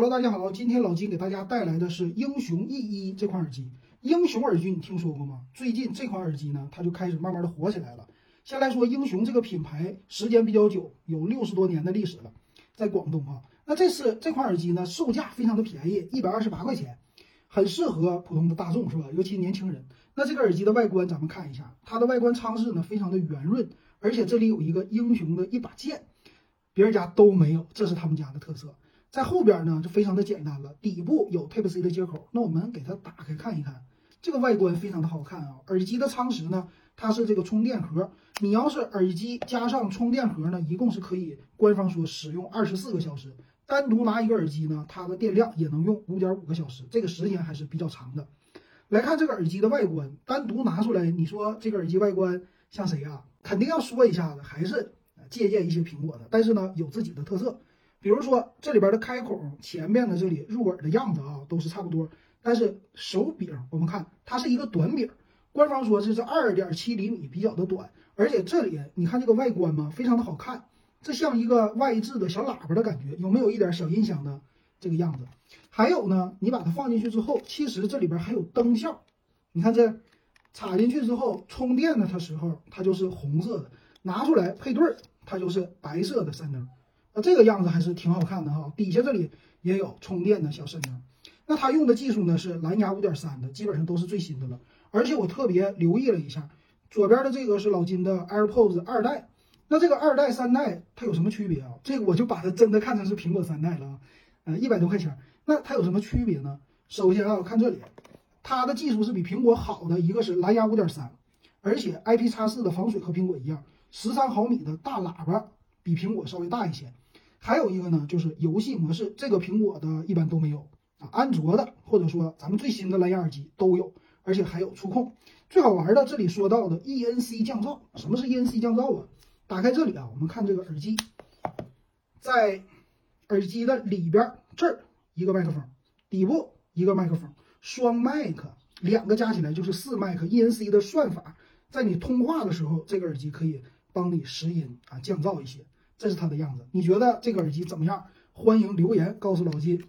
Hello，大家好，今天老金给大家带来的是英雄 E 一这款耳机。英雄耳机你听说过吗？最近这款耳机呢，它就开始慢慢的火起来了。先来说英雄这个品牌，时间比较久，有六十多年的历史了，在广东啊。那这是这款耳机呢，售价非常的便宜，一百二十八块钱，很适合普通的大众，是吧？尤其年轻人。那这个耳机的外观，咱们看一下，它的外观舱室呢，非常的圆润，而且这里有一个英雄的一把剑，别人家都没有，这是他们家的特色。在后边呢就非常的简单了，底部有 Type C 的接口，那我们给它打开看一看，这个外观非常的好看啊。耳机的舱室呢，它是这个充电盒，你要是耳机加上充电盒呢，一共是可以官方说使用二十四个小时，单独拿一个耳机呢，它的电量也能用五点五个小时，这个时间还是比较长的。来看这个耳机的外观，单独拿出来，你说这个耳机外观像谁啊？肯定要说一下子，还是借鉴一些苹果的，但是呢，有自己的特色。比如说这里边的开孔前面的这里入耳的样子啊，都是差不多。但是手柄我们看它是一个短柄，官方说这是二点七厘米，比较的短。而且这里你看这个外观嘛，非常的好看，这像一个外置的小喇叭的感觉，有没有一点小音响的这个样子？还有呢，你把它放进去之后，其实这里边还有灯效。你看这插进去之后充电的它时候，它就是红色的；拿出来配对儿，它就是白色的三灯。这个样子还是挺好看的哈，底下这里也有充电的小闪灯。那它用的技术呢是蓝牙五点三的，基本上都是最新的了。而且我特别留意了一下，左边的这个是老金的 AirPods 二代。那这个二代、三代它有什么区别啊？这个我就把它真的看成是苹果三代了啊。呃，一百多块钱，那它有什么区别呢？首先啊，看这里，它的技术是比苹果好的，一个是蓝牙五点三，而且 IP 叉四的防水和苹果一样，十三毫米的大喇叭比苹果稍微大一些。还有一个呢，就是游戏模式，这个苹果的一般都没有啊，安卓的或者说咱们最新的蓝牙耳机都有，而且还有触控。最好玩的，这里说到的 ENC 降噪，什么是 ENC 降噪啊？打开这里啊，我们看这个耳机，在耳机的里边这儿一个麦克风，底部一个麦克风，双麦克，两个加起来就是四麦克。ENC 的算法，在你通话的时候，这个耳机可以帮你拾音啊，降噪一些。这是它的样子，你觉得这个耳机怎么样？欢迎留言告诉老金。